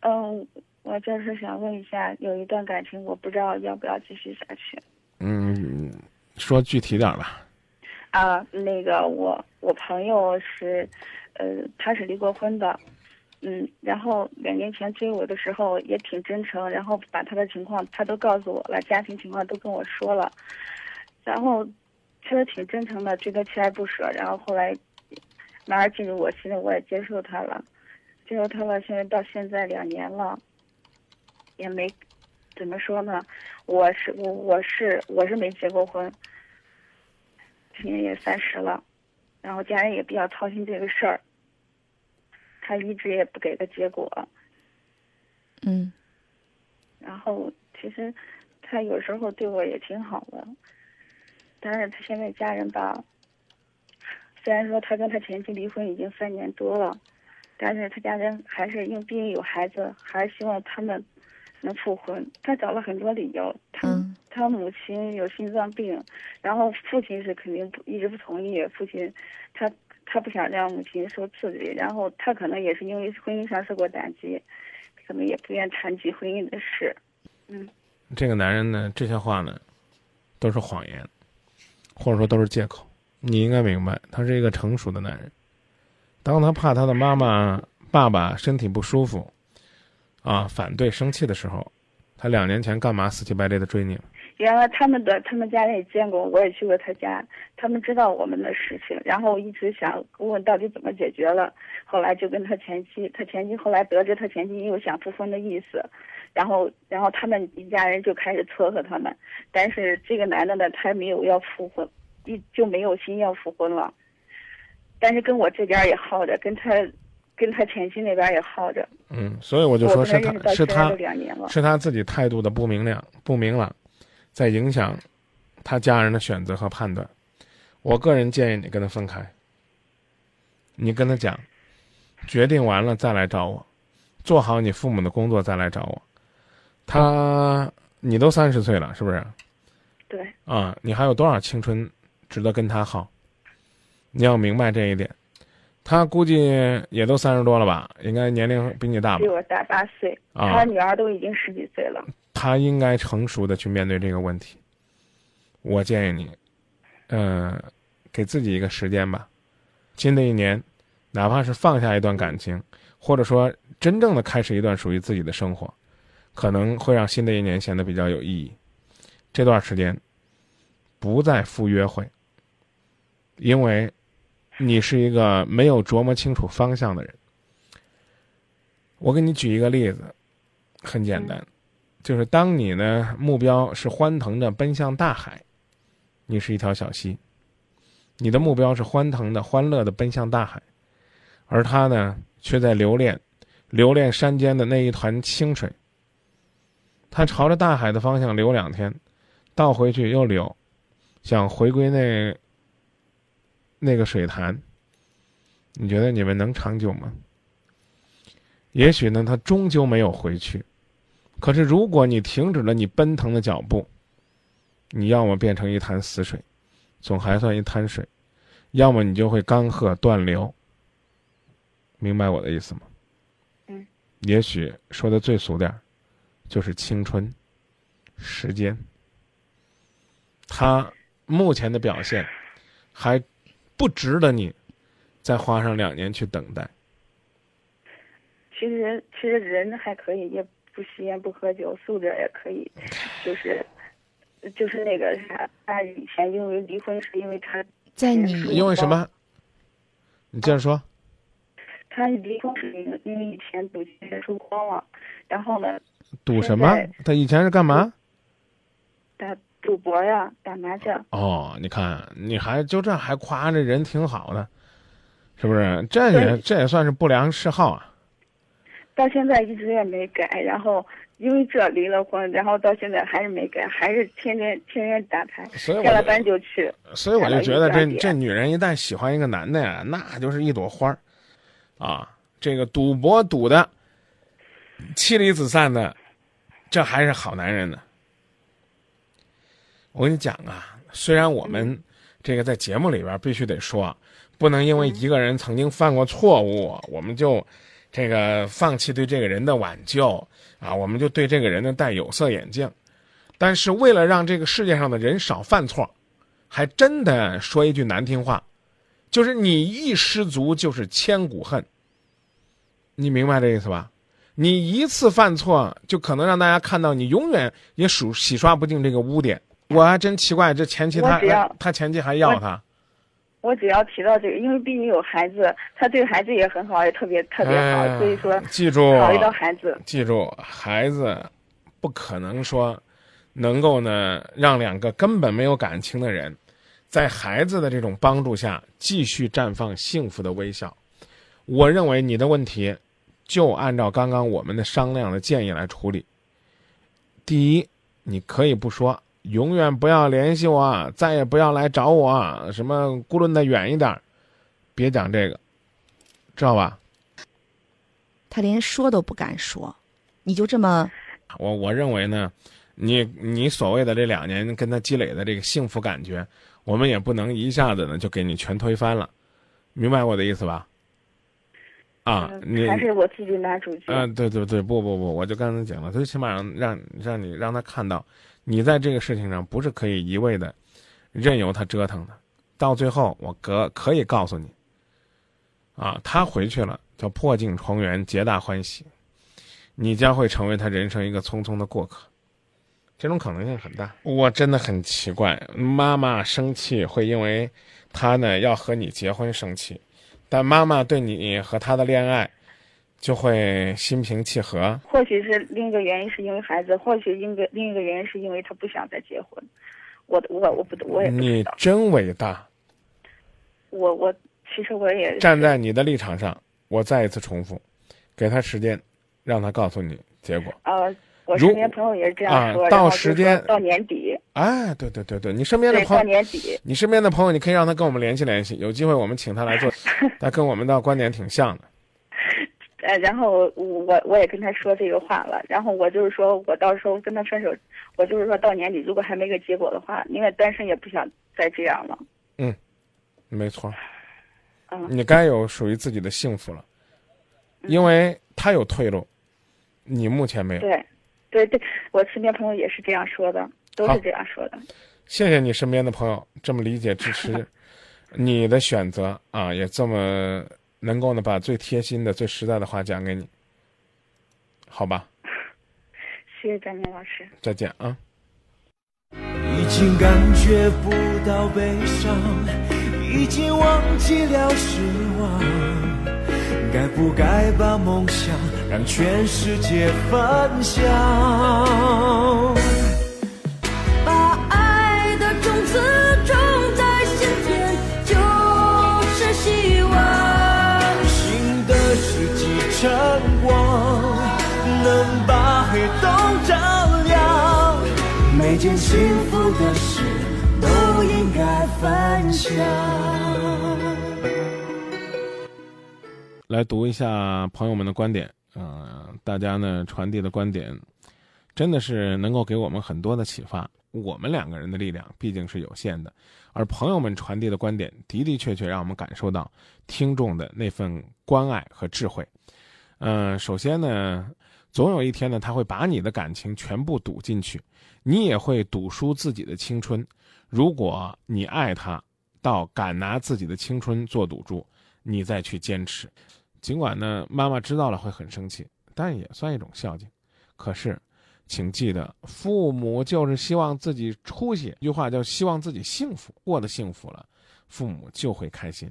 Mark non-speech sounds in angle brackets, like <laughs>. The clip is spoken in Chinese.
嗯，我就是想问一下，有一段感情，我不知道要不要继续下去。嗯，说具体点吧。啊，那个我我朋友是，呃，他是离过婚的，嗯，然后两年前追我的时候也挺真诚，然后把他的情况他都告诉我了，家庭情况都跟我说了，然后他都挺真诚的，追得锲而不舍，然后后来慢慢进入我心里，我也接受他了，接受他了，现在到现在两年了，也没怎么说呢，我是我我是我是没结过婚。今年也三十了，然后家人也比较操心这个事儿，他一直也不给个结果。嗯。然后其实他有时候对我也挺好的，但是他现在家人吧，虽然说他跟他前妻离婚已经三年多了，但是他家人还是因为毕竟有孩子，还是希望他们能复婚。他找了很多理由，他。他母亲有心脏病，然后父亲是肯定不一直不同意。父亲，他他不想让母亲受刺激，然后他可能也是因为婚姻上受过打击，可能也不愿谈及婚姻的事。嗯，这个男人呢，这些话呢，都是谎言，或者说都是借口。你应该明白，他是一个成熟的男人。当他怕他的妈妈、爸爸身体不舒服，啊，反对、生气的时候，他两年前干嘛死乞白赖的追你？原来他们的他们家人也见过，我也去过他家，他们知道我们的事情，然后一直想问到底怎么解决了。后来就跟他前妻，他前妻后来得知他前妻有想复婚的意思，然后然后他们一家人就开始撮合他们，但是这个男的呢，他没有要复婚，一就没有心要复婚了，但是跟我这边也耗着，跟他跟他前妻那边也耗着。嗯，所以我就说是他是他是他自己态度的不明亮不明朗。在影响他家人的选择和判断，我个人建议你跟他分开。你跟他讲，决定完了再来找我，做好你父母的工作再来找我。他，你都三十岁了，是不是？对。啊，你还有多少青春值得跟他耗？你要明白这一点。他估计也都三十多了吧？应该年龄比你大吧？比我大八岁。啊。他女儿都已经十几岁了。他应该成熟的去面对这个问题。我建议你，嗯，给自己一个时间吧。新的一年，哪怕是放下一段感情，或者说真正的开始一段属于自己的生活，可能会让新的一年显得比较有意义。这段时间，不再赴约会，因为你是一个没有琢磨清楚方向的人。我给你举一个例子，很简单。就是当你呢目标是欢腾的奔向大海，你是一条小溪；你的目标是欢腾的、欢乐的奔向大海，而他呢却在留恋、留恋山间的那一团清水。他朝着大海的方向流两天，倒回去又流，想回归那那个水潭。你觉得你们能长久吗？也许呢，他终究没有回去。可是，如果你停止了你奔腾的脚步，你要么变成一潭死水，总还算一滩水；要么你就会干涸断流。明白我的意思吗？嗯。也许说的最俗点儿，就是青春、时间。他目前的表现，还不值得你再花上两年去等待。其实，其实人还可以也。不吸烟不喝酒，素质也可以，就是，就是那个啥，他以前因为离婚是因为他在你因为什么？你接着说。他离婚是因因为以前赌钱输光了，然后呢？赌什么？他以前是干嘛？打赌博呀，打麻将。哦，你看，你还就这还夸这人挺好的，是不是？这也这也算是不良嗜好啊。到现在一直也没改，然后因为这离了婚，然后到现在还是没改，还是天天天天打牌，下了班就去。所以我就觉得这这女人一旦喜欢一个男的呀，那就是一朵花儿，啊，这个赌博赌的妻离子散的，这还是好男人呢。我跟你讲啊，虽然我们这个在节目里边必须得说，不能因为一个人曾经犯过错误，我们就。这个放弃对这个人的挽救啊，我们就对这个人呢戴有色眼镜。但是为了让这个世界上的人少犯错，还真的说一句难听话，就是你一失足就是千古恨。你明白这意思吧？你一次犯错，就可能让大家看到你永远也数洗刷不尽这个污点。我还真奇怪，这前妻他他前妻还要他。我只要提到这个，因为毕竟有孩子，他对孩子也很好，也特别特别好，所以说记住考虑到孩子，记住孩子，不可能说能够呢让两个根本没有感情的人，在孩子的这种帮助下继续绽放幸福的微笑。我认为你的问题。就按照刚刚我们的商量的建议来处理。第一，你可以不说，永远不要联系我，再也不要来找我，什么咕论的远一点，别讲这个，知道吧？他连说都不敢说，你就这么？我我认为呢，你你所谓的这两年跟他积累的这个幸福感觉，我们也不能一下子呢就给你全推翻了，明白我的意思吧？啊，你还是我自己拿主角。嗯，对对对，不不不，我就刚才讲了，最起码让让让你让他看到，你在这个事情上不是可以一味的任由他折腾的，到最后我可可以告诉你，啊，他回去了叫破镜重圆，皆大欢喜，你将会成为他人生一个匆匆的过客，这种可能性很大。我真的很奇怪，妈妈生气会因为他呢要和你结婚生气。但妈妈对你和他的恋爱，就会心平气和。或许是另一个原因，是因为孩子；或许另一个另一个原因，是因为他不想再结婚。我我我不我也不你真伟大。我我其实我也站在你的立场上，我再一次重复，给他时间，让他告诉你结果。呃，我身边朋友也是这样说。到时间到年底。哎，对对对对，你身边的朋友，到年底，你身边的朋友，你可以让他跟我们联系联系，有机会我们请他来做，<laughs> 他跟我们的观点挺像的。<laughs> 呃，然后我我也跟他说这个话了，然后我就是说我到时候跟他分手，我就是说到年底如果还没个结果的话，因为单身也不想再这样了。嗯，没错。嗯，你该有属于自己的幸福了，因为他有退路，你目前没有。对，对对，我身边朋友也是这样说的。都是这样说的。谢谢你身边的朋友这么理解支持 <laughs> 你的选择啊，也这么能够呢把最贴心的、最实在的话讲给你，好吧？谢谢张明老师。再见啊。已经感觉不到悲伤，已经忘记了失望，该不该把梦想让全世界分享？把爱的种子种在心田，就是希望。新的世纪晨光能把黑洞照亮，每件幸福的事都应该分享。来读一下朋友们的观点，嗯，大家呢传递的观点，真的是能够给我们很多的启发。我们两个人的力量毕竟是有限的，而朋友们传递的观点的的确确让我们感受到听众的那份关爱和智慧。嗯，首先呢。总有一天呢，他会把你的感情全部赌进去，你也会赌输自己的青春。如果你爱他，到敢拿自己的青春做赌注，你再去坚持。尽管呢，妈妈知道了会很生气，但也算一种孝敬。可是，请记得，父母就是希望自己出息。一句话叫“希望自己幸福”，过得幸福了，父母就会开心。